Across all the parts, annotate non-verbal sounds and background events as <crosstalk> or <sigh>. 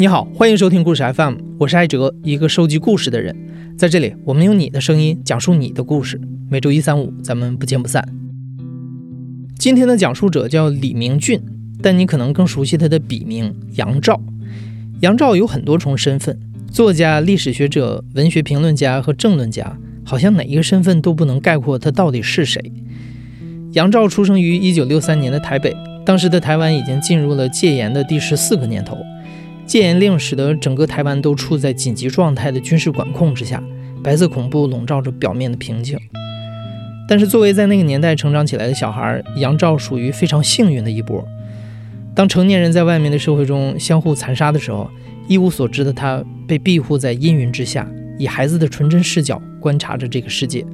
你好，欢迎收听故事 FM，我是艾哲，一个收集故事的人。在这里，我们用你的声音讲述你的故事。每周一、三、五，咱们不见不散。今天的讲述者叫李明俊，但你可能更熟悉他的笔名杨照。杨照有很多重身份：作家、历史学者、文学评论家和政论家，好像哪一个身份都不能概括他到底是谁。杨照出生于一九六三年的台北，当时的台湾已经进入了戒严的第十四个年头。戒严令使得整个台湾都处在紧急状态的军事管控之下，白色恐怖笼罩着表面的平静。但是，作为在那个年代成长起来的小孩，杨照属于非常幸运的一波。当成年人在外面的社会中相互残杀的时候，一无所知的他被庇护在阴云之下，以孩子的纯真视角观察着这个世界。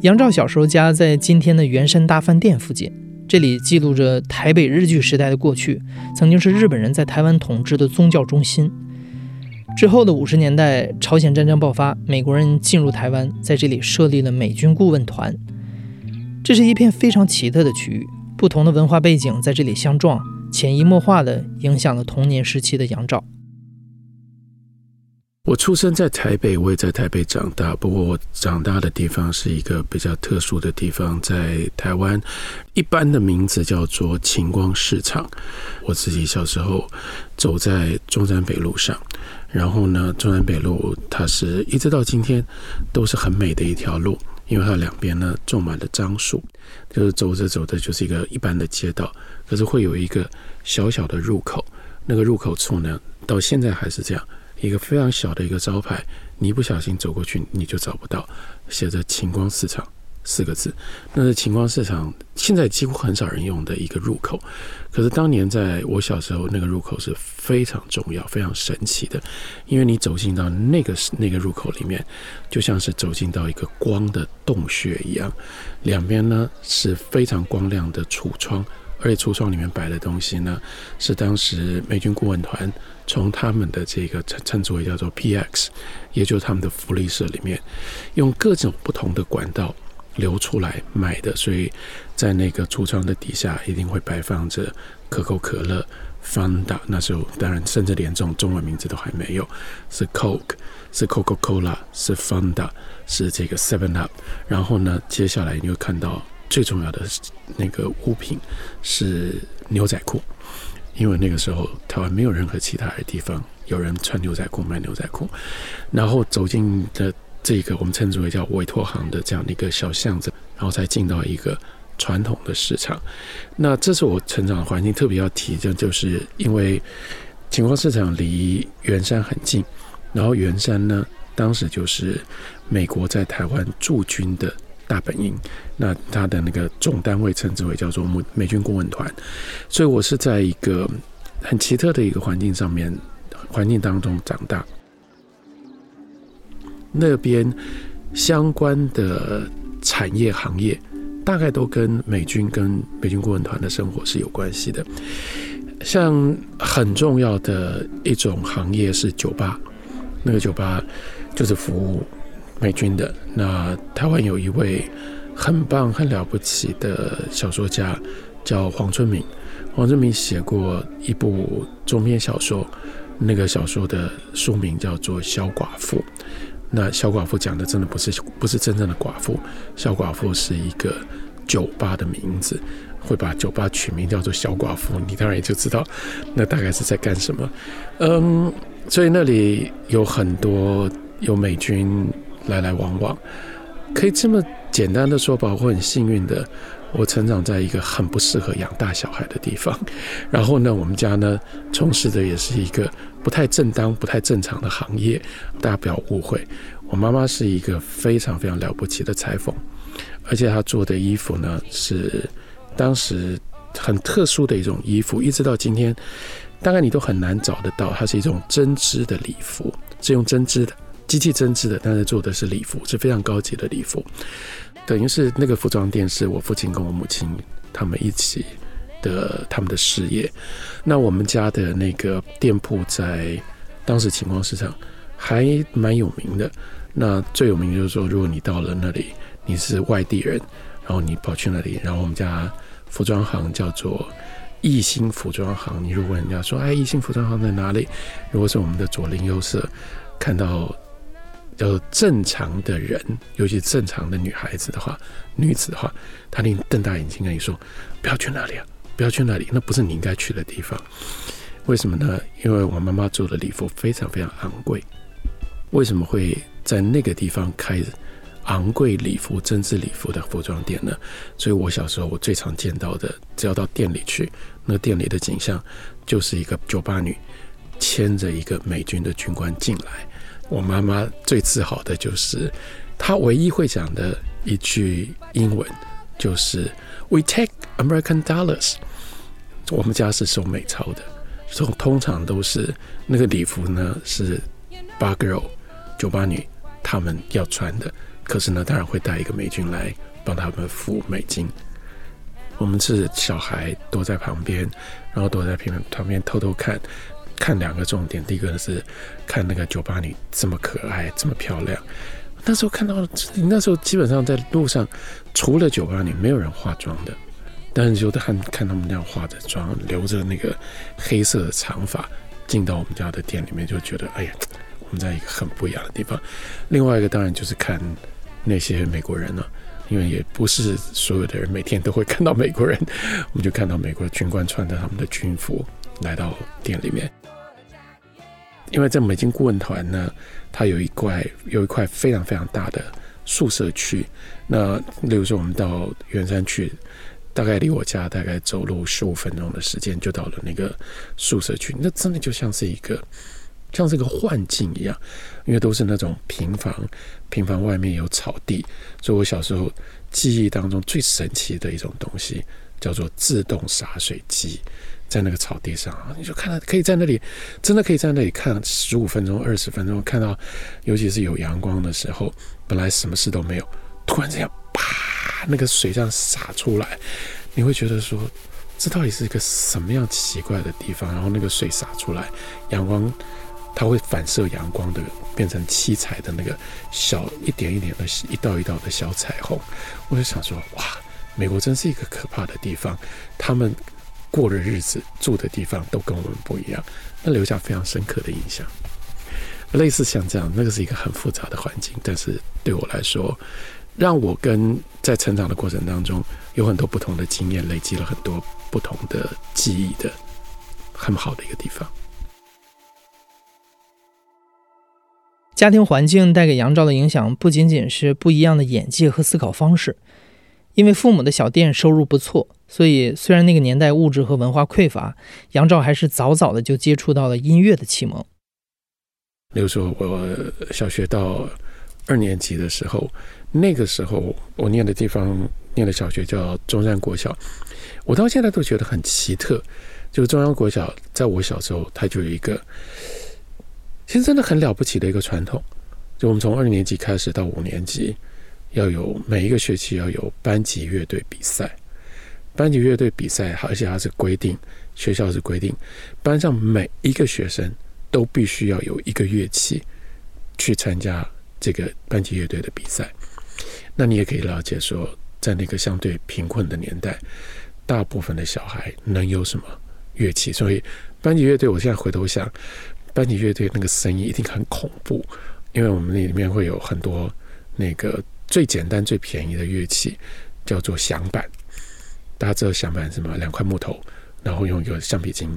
杨照小时候家在今天的圆山大饭店附近。这里记录着台北日据时代的过去，曾经是日本人在台湾统治的宗教中心。之后的五十年代，朝鲜战争爆发，美国人进入台湾，在这里设立了美军顾问团。这是一片非常奇特的区域，不同的文化背景在这里相撞，潜移默化地影响了童年时期的杨照。我出生在台北，我也在台北长大。不过我长大的地方是一个比较特殊的地方，在台湾，一般的名字叫做晴光市场。我自己小时候走在中山北路上，然后呢，中山北路它是一直到今天都是很美的一条路，因为它两边呢种满了樟树，就是走着走着就是一个一般的街道，可是会有一个小小的入口，那个入口处呢，到现在还是这样。一个非常小的一个招牌，你一不小心走过去，你就找不到，写着“晴光市场”四个字。那是晴光市场现在几乎很少人用的一个入口，可是当年在我小时候，那个入口是非常重要、非常神奇的，因为你走进到那个那个入口里面，就像是走进到一个光的洞穴一样，两边呢是非常光亮的橱窗。而且橱窗里面摆的东西呢，是当时美军顾问团从他们的这个称称之为叫做 PX，也就是他们的福利社里面，用各种不同的管道流出来买的。所以在那个橱窗的底下，一定会摆放着可口可乐、Fanta。那时候当然甚至连这种中文名字都还没有，是 Coke，是 Coca Cola，是 Fanta，是这个 Seven Up。然后呢，接下来你会看到。最重要的那个物品是牛仔裤，因为那个时候台湾没有任何其他的地方有人穿牛仔裤卖牛仔裤。然后走进的这个我们称之为叫委托行的这样的一个小巷子，然后才进到一个传统的市场。那这是我成长的环境，特别要提的，就是因为晴光市场离圆山很近，然后圆山呢，当时就是美国在台湾驻军的。大本营，那他的那个总单位称之为叫做美美军顾问团，所以我是在一个很奇特的一个环境上面环境当中长大。那边相关的产业行业大概都跟美军跟美军顾问团的生活是有关系的，像很重要的一种行业是酒吧，那个酒吧就是服务。美军的那台湾有一位很棒、很了不起的小说家，叫黄春明。黄春明写过一部中篇小说，那个小说的书名叫做《小寡妇》。那小寡妇讲的真的不是不是真正的寡妇，小寡妇是一个酒吧的名字，会把酒吧取名叫做小寡妇，你当然也就知道 <laughs> 那大概是在干什么。嗯，所以那里有很多有美军。来来往往，可以这么简单的说吧，我很幸运的，我成长在一个很不适合养大小孩的地方。<laughs> 然后呢，我们家呢从事的也是一个不太正当、不太正常的行业。大家不要误会，我妈妈是一个非常非常了不起的裁缝，而且她做的衣服呢是当时很特殊的一种衣服，一直到今天，大概你都很难找得到。它是一种针织的礼服，是用针织的。机器针织的，但是做的是礼服，是非常高级的礼服。等于是那个服装店是我父亲跟我母亲他们一起的他们的事业。那我们家的那个店铺在当时情况市场还蛮有名的。那最有名就是说，如果你到了那里，你是外地人，然后你跑去那里，然后我们家服装行叫做艺兴服装行，你如果人家说，哎，艺兴服装行在哪里？如果是我们的左邻右舍看到叫做正常的人，尤其正常的女孩子的话，女子的话，她一定瞪大眼睛跟你说，不要去那里啊，不要去那里，那不是你应该去的地方。为什么呢？因为我妈妈做的礼服非常非常昂贵。为什么会在那个地方开昂贵礼服、针织礼服的服装店呢？所以我小时候我最常见到的，只要到店里去，那店里的景象就是一个酒吧女牵着一个美军的军官进来。我妈妈最自豪的就是，她唯一会讲的一句英文就是 “We take American dollars”。我们家是收美钞的。通通常都是那个礼服呢，是八 girl 酒吧女他们要穿的。可是呢，当然会带一个美军来帮他们付美金。我们是小孩躲在旁边，然后躲在旁边旁边偷偷看，看两个重点。第一个是看那个酒吧女这么可爱，这么漂亮。那时候看到，那时候基本上在路上，除了酒吧女，没有人化妆的。但是就看看他们那样化着妆，留着那个黑色的长发，进到我们家的店里面，就觉得哎呀，我们在一个很不一样的地方。另外一个当然就是看那些美国人了，因为也不是所有的人每天都会看到美国人，我们就看到美国军官穿着他们的军服来到店里面。因为在美金顾问团呢，它有一块有一块非常非常大的宿舍区。那例如说我们到圆山去。大概离我家大概走路十五分钟的时间就到了那个宿舍区，那真的就像是一个像是一个幻境一样，因为都是那种平房，平房外面有草地，所以我小时候记忆当中最神奇的一种东西叫做自动洒水机，在那个草地上，你就看到可以在那里，真的可以在那里看十五分钟、二十分钟，看到尤其是有阳光的时候，本来什么事都没有，突然这样啪。那个水这样洒出来，你会觉得说，这到底是一个什么样奇怪的地方？然后那个水洒出来，阳光它会反射阳光的，变成七彩的那个小一点一点的一道一道的小彩虹。我就想说，哇，美国真是一个可怕的地方。他们过的日子、住的地方都跟我们不一样，那留下非常深刻的印象。类似像这样，那个是一个很复杂的环境，但是对我来说。让我跟在成长的过程当中有很多不同的经验，累积了很多不同的记忆的很好的一个地方。家庭环境带给杨照的影响不仅仅是不一样的眼界和思考方式，因为父母的小店收入不错，所以虽然那个年代物质和文化匮乏，杨照还是早早的就接触到了音乐的启蒙。比如说，我小学到二年级的时候。那个时候，我念的地方念的小学叫中山国小，我到现在都觉得很奇特。就是中央国小，在我小时候，它就有一个，其实真的很了不起的一个传统。就我们从二年级开始到五年级，要有每一个学期要有班级乐队比赛。班级乐队比赛，而且它是规定，学校是规定，班上每一个学生都必须要有一个乐器去参加这个班级乐队的比赛。那你也可以了解说，在那个相对贫困的年代，大部分的小孩能有什么乐器？所以班级乐队，我现在回头想，班级乐队那个声音一定很恐怖，因为我们那里面会有很多那个最简单、最便宜的乐器，叫做响板。大家知道响板什么？两块木头，然后用一个橡皮筋。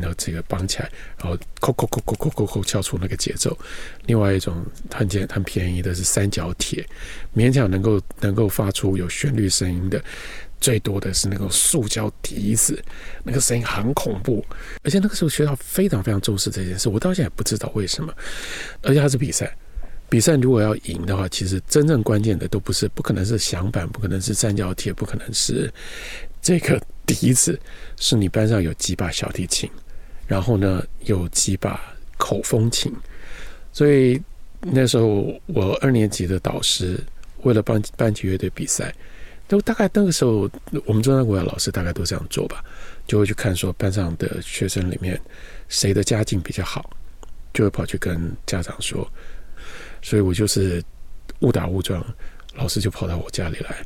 然后这个绑起来，然后扣扣扣扣扣扣扣敲出那个节奏。另外一种很简很便宜的是三角铁，勉强能够能够发出有旋律声音的，最多的是那个塑胶笛子，那个声音很恐怖。而且那个时候学校非常非常重视这件事，我到现在也不知道为什么。而且它是比赛，比赛如果要赢的话，其实真正关键的都不是，不可能是响板，不可能是三角铁，不可能是这个笛子，是你班上有几把小提琴。然后呢，有几把口风琴，所以那时候我二年级的导师为了帮班级乐队比赛，都大概那个时候，我们中央国小老师大概都这样做吧，就会去看说班上的学生里面谁的家境比较好，就会跑去跟家长说，所以我就是误打误撞，老师就跑到我家里来，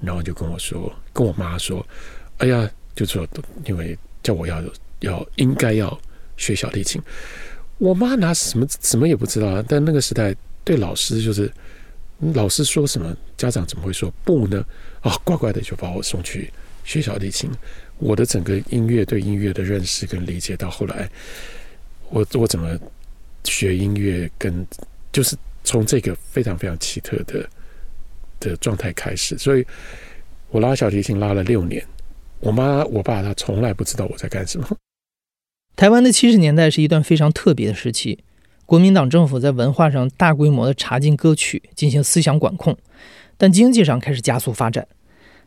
然后就跟我说，跟我妈说，哎呀，就说因为叫我要要应该要学小提琴。我妈拿什么什么也不知道啊，但那个时代对老师就是老师说什么，家长怎么会说不呢？啊，乖乖的就把我送去学小提琴。我的整个音乐对音乐的认识跟理解，到后来我我怎么学音乐，跟就是从这个非常非常奇特的的状态开始。所以我拉小提琴拉了六年，我妈我爸他从来不知道我在干什么。<laughs> 台湾的七十年代是一段非常特别的时期，国民党政府在文化上大规模的查禁歌曲，进行思想管控，但经济上开始加速发展。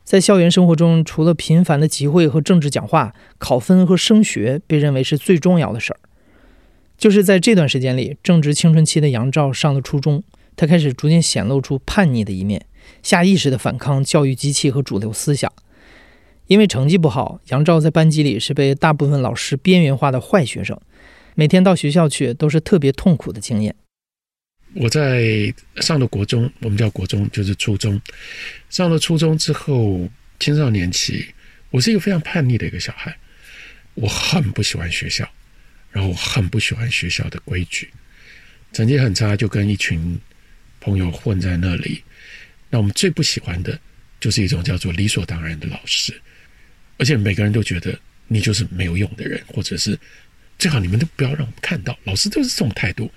在校园生活中，除了频繁的集会和政治讲话，考分和升学被认为是最重要的事儿。就是在这段时间里，正值青春期的杨照上了初中，他开始逐渐显露出叛逆的一面，下意识地反抗教育机器和主流思想。因为成绩不好，杨照在班级里是被大部分老师边缘化的坏学生，每天到学校去都是特别痛苦的经验。我在上了国中，我们叫国中，就是初中。上了初中之后，青少年期，我是一个非常叛逆的一个小孩，我很不喜欢学校，然后我很不喜欢学校的规矩，成绩很差，就跟一群朋友混在那里。那我们最不喜欢的就是一种叫做理所当然的老师。而且每个人都觉得你就是没有用的人，或者是最好你们都不要让我们看到。老师都是这种态度。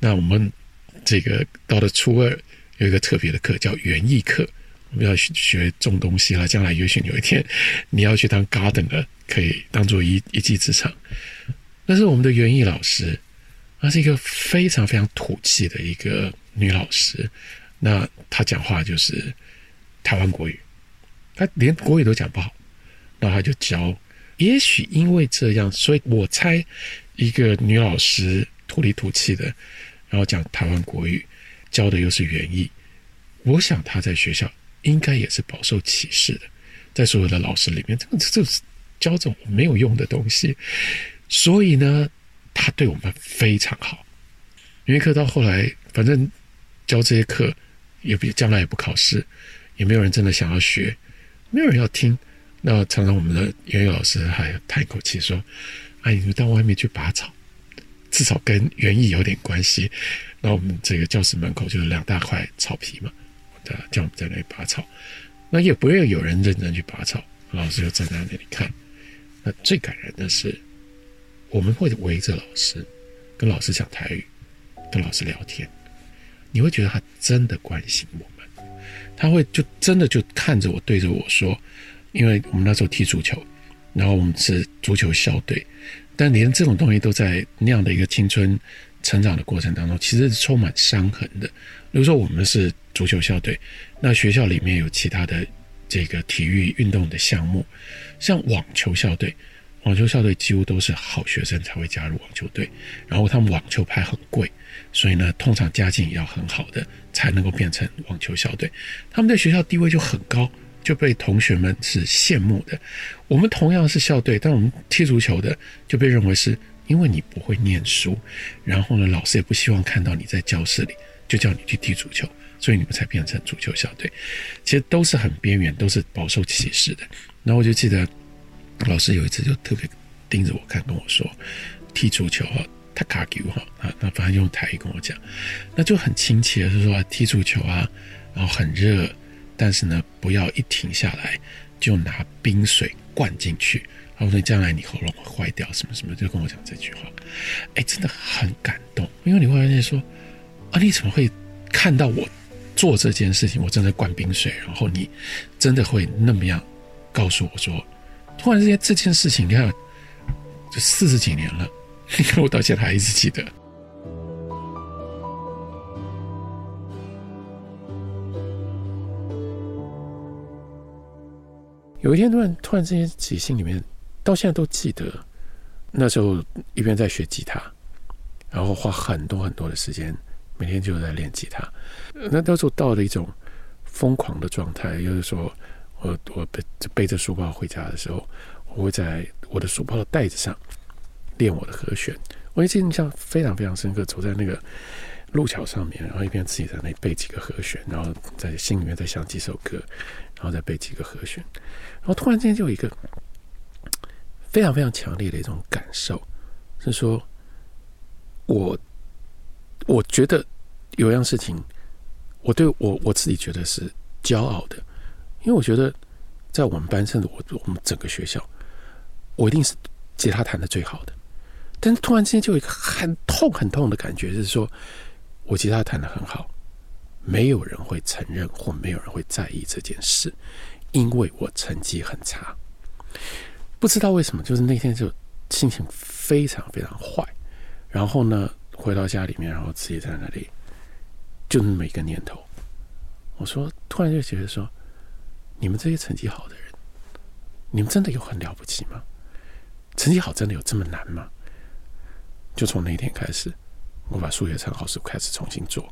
那我们这个到了初二有一个特别的课叫园艺课，我们要学种东西了。将来也许有一天你要去当 gardener，可以当做一一技之长。那是我们的园艺老师，她是一个非常非常土气的一个女老师。那她讲话就是台湾国语，她连国语都讲不好。那她就教，也许因为这样，所以我猜一个女老师土里土气的，然后讲台湾国语，教的又是园艺，我想她在学校应该也是饱受歧视的，在所有的老师里面，这个这是教这种没有用的东西，所以呢，他对我们非常好。音乐课到后来，反正教这些课也不将来也不考试，也没有人真的想要学，没有人要听。那常常我们的园艺老师还叹一口气说：“哎，你们到外面去拔草，至少跟园艺有点关系。”那我们这个教室门口就是两大块草皮嘛，叫我们在那里拔草。那也不会有人认真去拔草，老师就站在那里看。那最感人的是，我们会围着老师，跟老师讲台语，跟老师聊天。你会觉得他真的关心我们，他会就真的就看着我，对着我说。因为我们那时候踢足球，然后我们是足球校队，但连这种东西都在那样的一个青春成长的过程当中，其实是充满伤痕的。比如说，我们是足球校队，那学校里面有其他的这个体育运动的项目，像网球校队，网球校队几乎都是好学生才会加入网球队，然后他们网球拍很贵，所以呢，通常家境也要很好的才能够变成网球校队，他们在学校地位就很高。就被同学们是羡慕的。我们同样是校队，但我们踢足球的就被认为是因为你不会念书，然后呢，老师也不希望看到你在教室里，就叫你去踢足球，所以你们才变成足球校队。其实都是很边缘，都是饱受歧视的。然后我就记得老师有一次就特别盯着我看，跟我说：“踢足球哈，他卡球哈啊，那反正用台语跟我讲，那就很亲切，就说踢足球啊，然后很热。”但是呢，不要一停下来就拿冰水灌进去，他说将来你喉咙会坏掉，什么什么，就跟我讲这句话，哎，真的很感动，因为你会发现说，啊，你怎么会看到我做这件事情，我正在灌冰水，然后你真的会那么样告诉我说，突然之间这件事情，你看，这四十几年了，<laughs> 你看我到现在还一直记得。有一天突然突然之间，自己心里面到现在都记得，那时候一边在学吉他，然后花很多很多的时间，每天就在练吉他。那那时候到了一种疯狂的状态，就是说我我背背着书包回家的时候，我会在我的书包的袋子上练我的和弦。我一印象非常非常深刻，走在那个路桥上面，然后一边自己在那背几个和弦，然后在心里面再想几首歌。然后再背几个和弦，然后突然之间就有一个非常非常强烈的一种感受，是说，我我觉得有样事情，我对我我自己觉得是骄傲的，因为我觉得在我们班，甚至我我们整个学校，我一定是吉他弹的最好的。但是突然之间就有一个很痛很痛的感觉，就是说我吉他弹的很好，没有人会承认或没有人会在意这件事，因为我成绩很差。不知道为什么，就是那天就心情非常非常坏。然后呢，回到家里面，然后自己在那里，就那么一个念头。我说，突然就觉得说，你们这些成绩好的人，你们真的有很了不起吗？成绩好真的有这么难吗？就从那天开始，我把数学参考书开始重新做，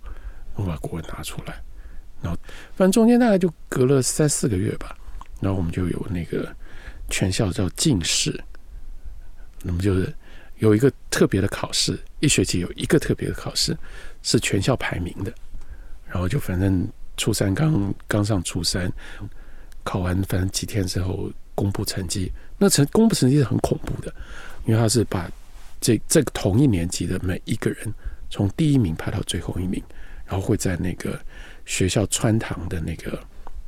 我把国文拿出来，然后反正中间大概就隔了三四个月吧，然后我们就有那个。全校叫进士，那么就是有一个特别的考试，一学期有一个特别的考试，是全校排名的。然后就反正初三刚刚上初三，考完反正几天之后公布成绩，那成公布成绩是很恐怖的，因为他是把这这个同一年级的每一个人从第一名排到最后一名，然后会在那个学校穿堂的那个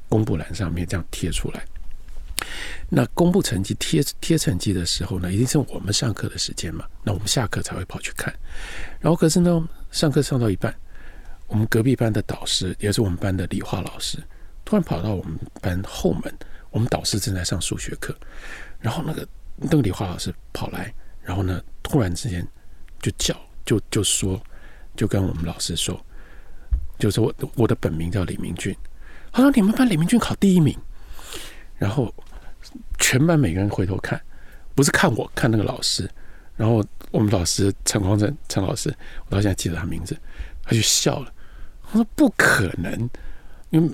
公布栏上面这样贴出来。那公布成绩、贴贴成绩的时候呢，一定是我们上课的时间嘛。那我们下课才会跑去看。然后可是呢，上课上到一半，我们隔壁班的导师，也是我们班的理化老师，突然跑到我们班后门。我们导师正在上数学课，然后那个那个理化老师跑来，然后呢，突然之间就叫，就就说，就跟我们老师说，就说我我的本名叫李明俊。他说你们班李明俊考第一名。然后，全班每个人回头看，不是看我，看那个老师。然后我们老师陈光正陈老师，我到现在记得他名字，他就笑了。他说：“不可能，因为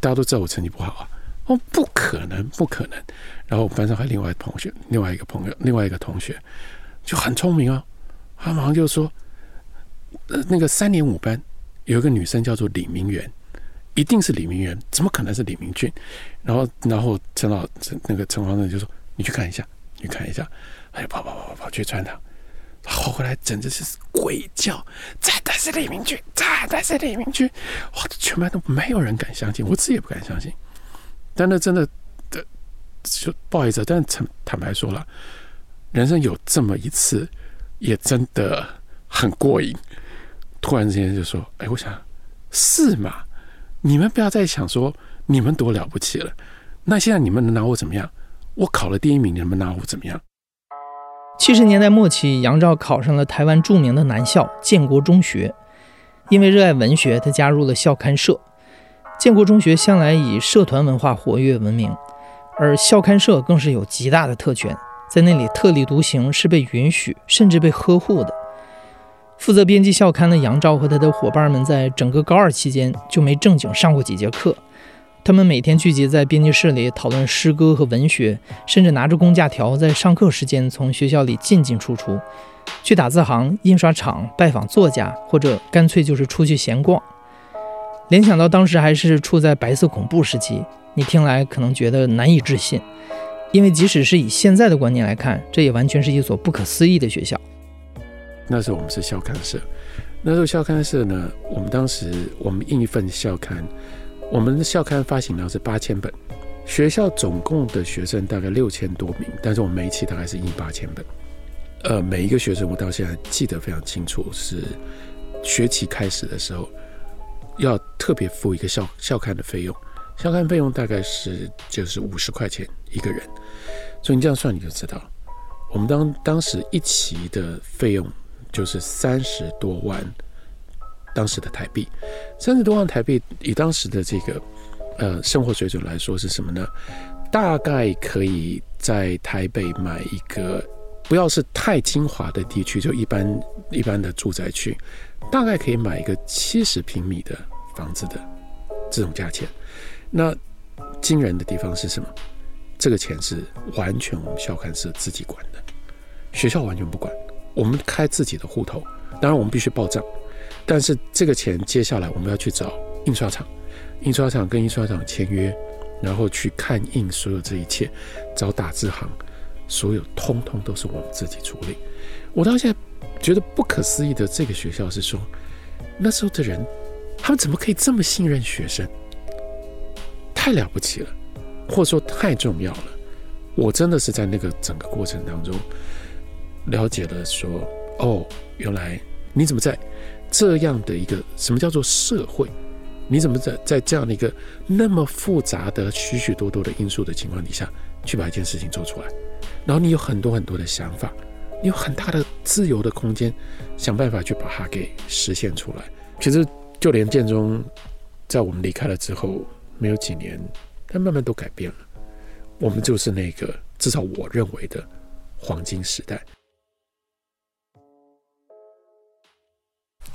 大家都知道我成绩不好啊。”哦，不可能，不可能。然后我班上还另外同学，另外一个朋友，另外一个同学就很聪明哦，他马上就说：“呃，那个三年五班有一个女生叫做李明媛。”一定是李明媛，怎么可能是李明俊？然后，然后陈老那个陈光正就说：“你去看一下，你看一下。”哎，跑跑跑跑跑去穿堂，后来简直是鬼叫，真的是李明俊，真的是李明俊！哇，全班都没有人敢相信，我自己也不敢相信。但那真的的，就不好意思，但坦坦白说了，人生有这么一次，也真的很过瘾。突然之间就说：“哎，我想是嘛。”你们不要再想说你们多了不起了，那现在你们能拿我怎么样？我考了第一名，你们拿我怎么样？七十年代末期，杨照考上了台湾著名的男校建国中学。因为热爱文学，他加入了校刊社。建国中学向来以社团文化活跃闻名，而校刊社更是有极大的特权，在那里特立独行，是被允许甚至被呵护的。负责编辑校刊的杨照和他的伙伴们，在整个高二期间就没正经上过几节课。他们每天聚集在编辑室里讨论诗歌和文学，甚至拿着公假条在上课时间从学校里进进出出，去打字行、印刷厂拜访作家，或者干脆就是出去闲逛。联想到当时还是处在白色恐怖时期，你听来可能觉得难以置信，因为即使是以现在的观念来看，这也完全是一所不可思议的学校。那时候我们是校刊社，那时候校刊社呢，我们当时我们印一份校刊，我们的校刊发行量是八千本，学校总共的学生大概六千多名，但是我们每一期大概是印八千本，呃，每一个学生我到现在记得非常清楚，是学期开始的时候要特别付一个校校刊的费用，校刊费用大概是就是五十块钱一个人，所以你这样算你就知道，我们当当时一期的费用。就是三十多万当时的台币，三十多万台币以当时的这个呃生活水准来说是什么呢？大概可以在台北买一个不要是太精华的地区，就一般一般的住宅区，大概可以买一个七十平米的房子的这种价钱。那惊人的地方是什么？这个钱是完全我们校刊社自己管的，学校完全不管。我们开自己的户头，当然我们必须报账，但是这个钱接下来我们要去找印刷厂，印刷厂跟印刷厂签约，然后去看印所有这一切，找打字行，所有通通都是我们自己处理。我到现在觉得不可思议的，这个学校是说，那时候的人，他们怎么可以这么信任学生？太了不起了，或者说太重要了。我真的是在那个整个过程当中了解了，说哦，原来你怎么在这样的一个什么叫做社会？你怎么在在这样的一个那么复杂的许许多多的因素的情况底下，去把一件事情做出来？然后你有很多很多的想法，你有很大的自由的空间，想办法去把它给实现出来。其实就连建中，在我们离开了之后，没有几年，它慢慢都改变了。我们就是那个至少我认为的黄金时代。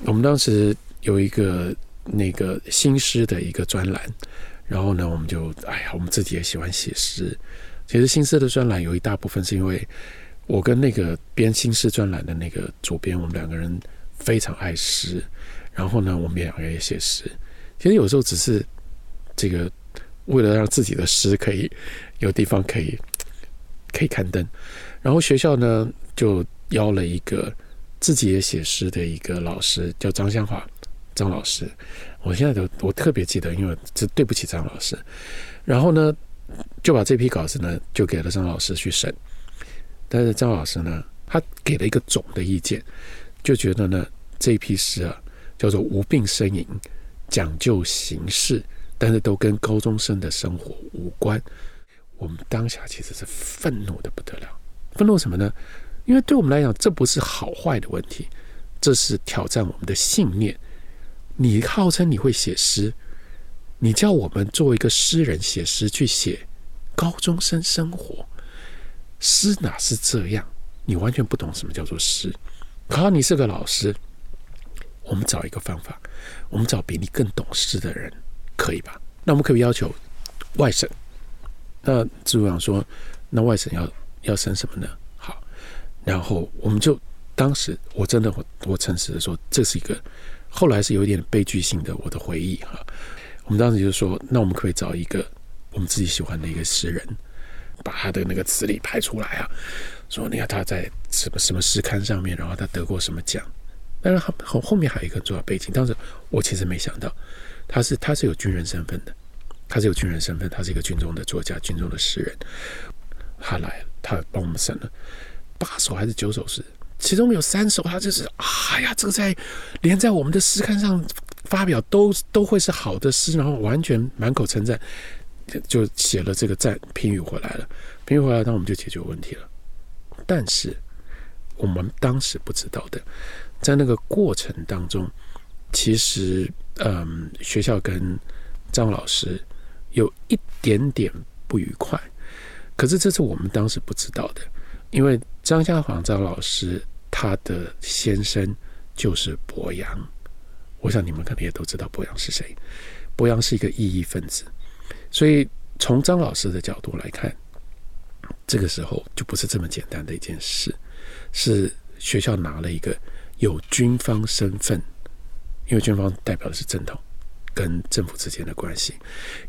我们当时有一个。那个新诗的一个专栏，然后呢，我们就哎呀，我们自己也喜欢写诗。其实新诗的专栏有一大部分是因为我跟那个编新诗专栏的那个主编，我们两个人非常爱诗，然后呢，我们两个人也写诗。其实有时候只是这个为了让自己的诗可以有地方可以可以刊登，然后学校呢就邀了一个自己也写诗的一个老师，叫张香华。张老师，我现在都我特别记得，因为这对不起张老师。然后呢，就把这批稿子呢，就给了张老师去审。但是张老师呢，他给了一个总的意见，就觉得呢，这一批诗啊，叫做无病呻吟，讲究形式，但是都跟高中生的生活无关。我们当下其实是愤怒的不得了，愤怒什么呢？因为对我们来讲，这不是好坏的问题，这是挑战我们的信念。你号称你会写诗，你叫我们作为一个诗人写诗去写高中生生活，诗哪是这样？你完全不懂什么叫做诗。好，你是个老师，我们找一个方法，我们找比你更懂诗的人，可以吧？那我们可以要求外省。那志武长说，那外省要要审什么呢？然后我们就当时我真的我我诚实的说，这是一个。后来是有一点悲剧性的，我的回忆哈。我们当时就说，那我们可以找一个我们自己喜欢的一个诗人，把他的那个词里排出来啊。说你看他在什么什么诗刊上面，然后他得过什么奖。但是后后面还有一个重要背景，当时我其实没想到，他是他是有军人身份的，他是有军人身份，他是一个军中的作家，军中的诗人。他来，他帮我们审了八首还是九首诗。其中有三首，他就是哎呀，这个在连在我们的诗刊上发表都都会是好的诗，然后完全满口称赞，就写了这个赞评语回来了。评语回来，那我们就解决问题了。但是我们当时不知道的，在那个过程当中，其实嗯，学校跟张老师有一点点不愉快，可是这是我们当时不知道的。因为张家煌张老师他的先生就是博洋，我想你们可能也都知道博洋是谁。博洋是一个异议分子，所以从张老师的角度来看，这个时候就不是这么简单的一件事，是学校拿了一个有军方身份，因为军方代表的是正统跟政府之间的关系，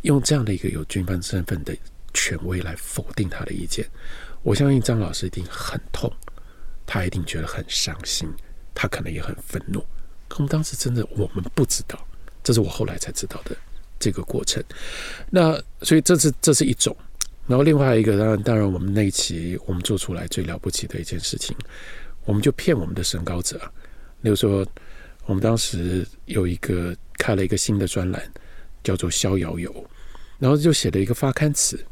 用这样的一个有军方身份的权威来否定他的意见。我相信张老师一定很痛，他一定觉得很伤心，他可能也很愤怒。可我们当时真的我们不知道，这是我后来才知道的这个过程。那所以这是这是一种，然后另外一个当然当然我们那一期我们做出来最了不起的一件事情，我们就骗我们的审稿者。例如说，我们当时有一个开了一个新的专栏，叫做《逍遥游》，然后就写了一个发刊词，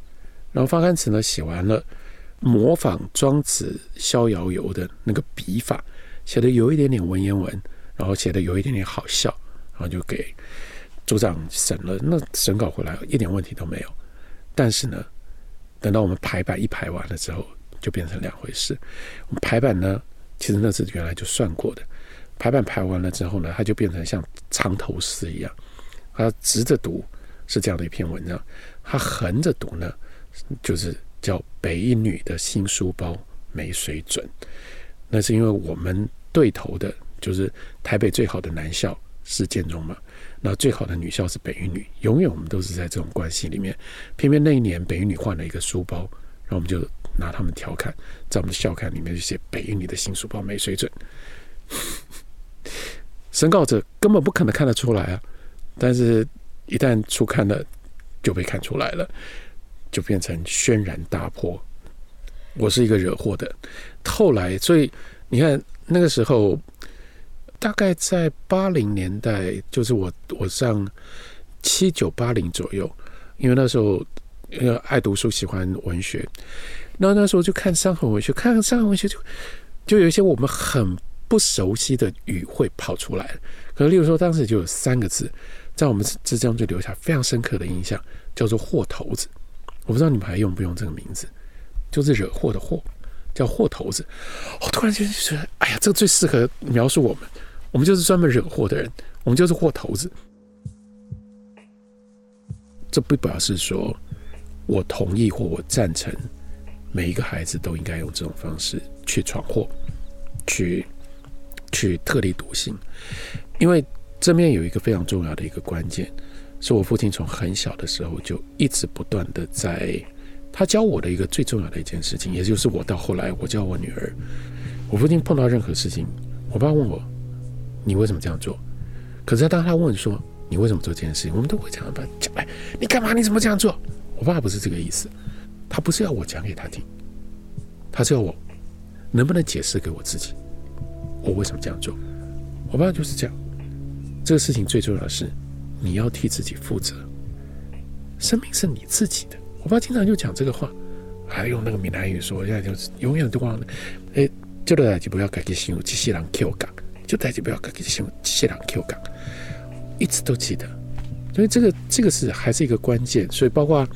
然后发刊词呢写完了。模仿庄子《逍遥游》的那个笔法，写的有一点点文言文，然后写的有一点点好笑，然后就给组长审了。那审稿回来一点问题都没有。但是呢，等到我们排版一排完了之后，就变成两回事。排版呢，其实那是原来就算过的。排版排完了之后呢，它就变成像长头诗一样，它直着读是这样的一篇文章，它横着读呢，就是。叫北一女的新书包没水准，那是因为我们对头的，就是台北最好的男校是建中嘛，那最好的女校是北一女，永远我们都是在这种关系里面。偏偏那一年北一女换了一个书包，然后我们就拿他们调侃，在我们的校刊里面就写北一女的新书包没水准。<laughs> 申告者根本不可能看得出来啊，但是一旦出刊了，就被看出来了，就变成轩然大波。我是一个惹祸的，后来所以你看那个时候，大概在八零年代，就是我我上七九八零左右，因为那时候因为爱读书，喜欢文学，然后那时候就看伤痕文学，看伤痕文学就就有一些我们很。不熟悉的语汇跑出来，可能例如说，当时就有三个字，在我们之中就留下非常深刻的印象，叫做“货头子”。我不知道你们还用不用这个名字，就是惹祸的祸，叫“祸头子”。我突然间就觉得，哎呀，这个最适合描述我们，我们就是专门惹祸的人，我们就是祸头子。这不表示说我同意或我赞成每一个孩子都应该用这种方式去闯祸，去。去特立独行，因为这面有一个非常重要的一个关键，是我父亲从很小的时候就一直不断的在他教我的一个最重要的一件事情，也就是我到后来我教我女儿，我父亲碰到任何事情，我爸问我你为什么这样做，可是当他问说你为什么做这件事情，我们都会讲吧讲哎你干嘛你怎么这样做？我爸不是这个意思，他不是要我讲给他听，他是要我能不能解释给我自己。我为什么这样做？我爸就是这样。这个事情最重要的是，你要替自己负责。生命是你自己的。我爸经常就讲这个话，还用那个闽南语说，现在就是永远都忘了。哎，就代志不要改给形容机器人 Q 港，就代志不要改给形容机器人 Q 港，一直都记得。所以这个这个是还是一个关键。所以包括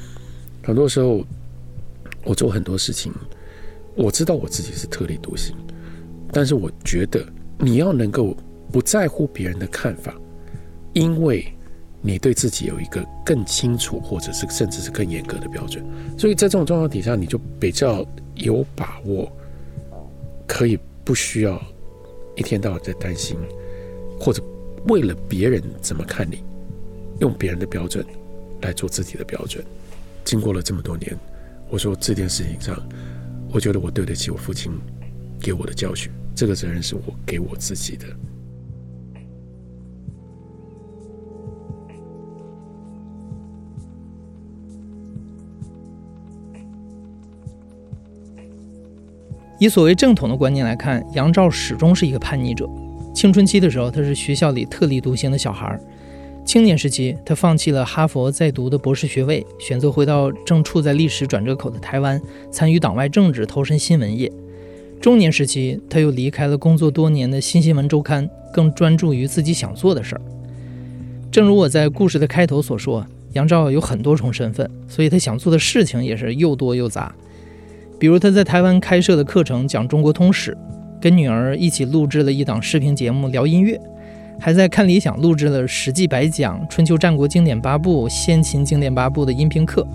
很多时候，我做很多事情，我知道我自己是特立独行。但是我觉得你要能够不在乎别人的看法，因为你对自己有一个更清楚，或者是甚至是更严格的标准。所以在这种状况底下，你就比较有把握，可以不需要一天到晚在担心，或者为了别人怎么看你，用别人的标准来做自己的标准。经过了这么多年，我说这件事情上，我觉得我对得起我父亲。给我的教训，这个责任是我给我自己的。以所谓正统的观念来看，杨照始终是一个叛逆者。青春期的时候，他是学校里特立独行的小孩；青年时期，他放弃了哈佛在读的博士学位，选择回到正处在历史转折口的台湾，参与党外政治，投身新闻业。中年时期，他又离开了工作多年的新新闻周刊，更专注于自己想做的事儿。正如我在故事的开头所说，杨照有很多重身份，所以他想做的事情也是又多又杂。比如他在台湾开设的课程讲中国通史，跟女儿一起录制了一档视频节目聊音乐，还在看理想录制了《史记》白讲、春秋战国经典八部、先秦经典八部的音频课。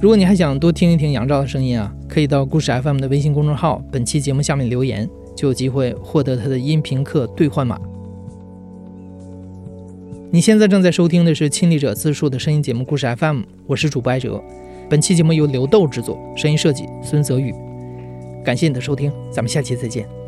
如果你还想多听一听杨照的声音啊，可以到故事 FM 的微信公众号本期节目下面留言，就有机会获得他的音频课兑换码。你现在正在收听的是亲历者自述的声音节目故事 FM，我是主播艾哲。本期节目由刘豆制作，声音设计孙泽宇。感谢你的收听，咱们下期再见。